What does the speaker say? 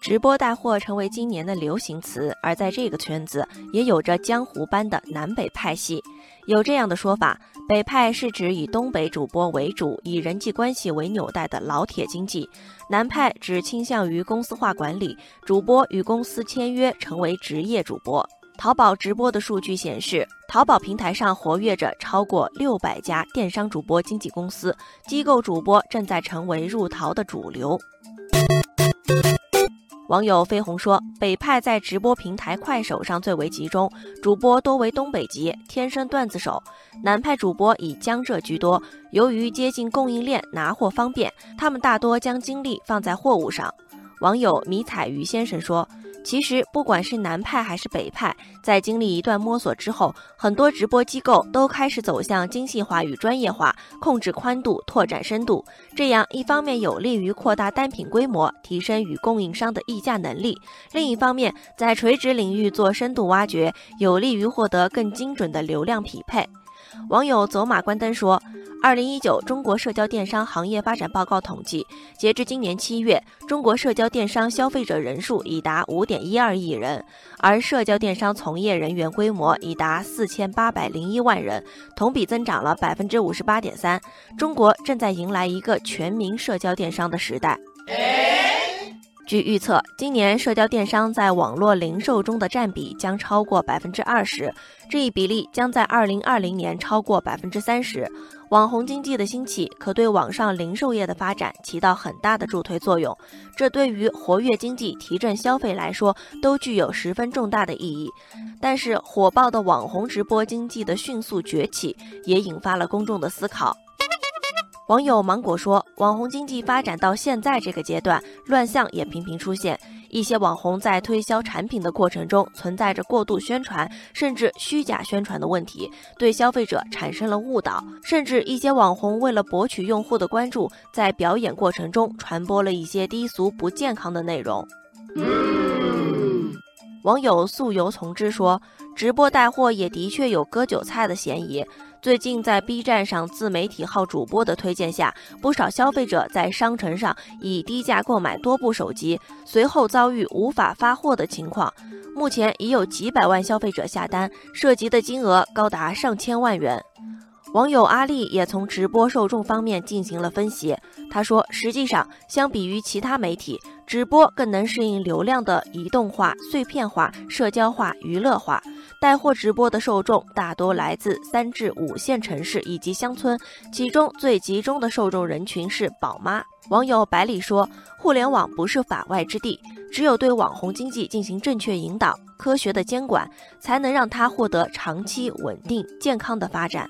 直播带货成为今年的流行词，而在这个圈子也有着江湖般的南北派系。有这样的说法：北派是指以东北主播为主、以人际关系为纽带的老铁经济；南派指倾向于公司化管理，主播与公司签约成为职业主播。淘宝直播的数据显示，淘宝平台上活跃着超过六百家电商主播经纪公司，机构主播正在成为入淘的主流。网友飞鸿说：“北派在直播平台快手上最为集中，主播多为东北籍，天生段子手；南派主播以江浙居多，由于接近供应链，拿货方便，他们大多将精力放在货物上。”网友迷彩鱼先生说。其实，不管是南派还是北派，在经历一段摸索之后，很多直播机构都开始走向精细化与专业化，控制宽度，拓展深度。这样一方面有利于扩大单品规模，提升与供应商的议价能力；另一方面，在垂直领域做深度挖掘，有利于获得更精准的流量匹配。网友走马观灯说。二零一九中国社交电商行业发展报告统计，截至今年七月，中国社交电商消费者人数已达五点一二亿人，而社交电商从业人员规模已达四千八百零一万人，同比增长了百分之五十八点三。中国正在迎来一个全民社交电商的时代。据预测，今年社交电商在网络零售中的占比将超过百分之二十，这一比例将在二零二零年超过百分之三十。网红经济的兴起，可对网上零售业的发展起到很大的助推作用，这对于活跃经济、提振消费来说，都具有十分重大的意义。但是，火爆的网红直播经济的迅速崛起，也引发了公众的思考。网友芒果说：“网红经济发展到现在这个阶段，乱象也频频出现。一些网红在推销产品的过程中，存在着过度宣传甚至虚假宣传的问题，对消费者产生了误导。甚至一些网红为了博取用户的关注，在表演过程中传播了一些低俗不健康的内容。”网友素游从之说：“直播带货也的确有割韭菜的嫌疑。”最近，在 B 站上自媒体号主播的推荐下，不少消费者在商城上以低价购买多部手机，随后遭遇无法发货的情况。目前已有几百万消费者下单，涉及的金额高达上千万元。网友阿丽也从直播受众方面进行了分析，他说：“实际上，相比于其他媒体，直播更能适应流量的移动化、碎片化、社交化、娱乐化。”带货直播的受众大多来自三至五线城市以及乡村，其中最集中的受众人群是宝妈。网友百里说：“互联网不是法外之地，只有对网红经济进行正确引导、科学的监管，才能让它获得长期稳定、健康的发展。”